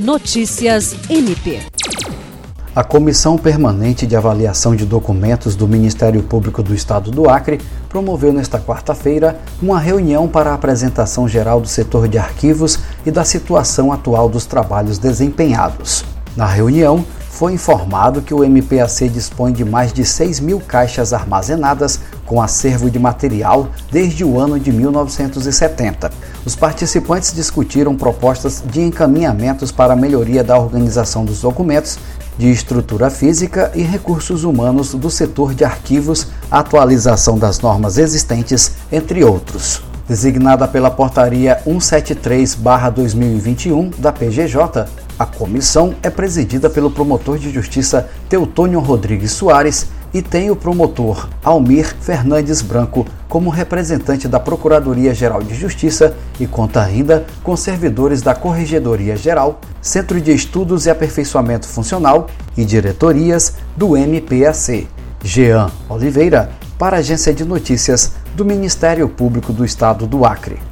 Notícias MP. A Comissão Permanente de Avaliação de Documentos do Ministério Público do Estado do Acre promoveu nesta quarta-feira uma reunião para a apresentação geral do setor de arquivos e da situação atual dos trabalhos desempenhados. Na reunião, foi informado que o MPAC dispõe de mais de 6 mil caixas armazenadas com acervo de material desde o ano de 1970. Os participantes discutiram propostas de encaminhamentos para a melhoria da organização dos documentos, de estrutura física e recursos humanos do setor de arquivos, atualização das normas existentes, entre outros designada pela Portaria 173-2021 da PGJ, a comissão é presidida pelo promotor de justiça Teutônio Rodrigues Soares e tem o promotor Almir Fernandes Branco como representante da Procuradoria-Geral de Justiça e conta ainda com servidores da Corregedoria Geral, Centro de Estudos e Aperfeiçoamento Funcional e diretorias do MPAC. Jean Oliveira, para a Agência de Notícias do Ministério Público do Estado do Acre.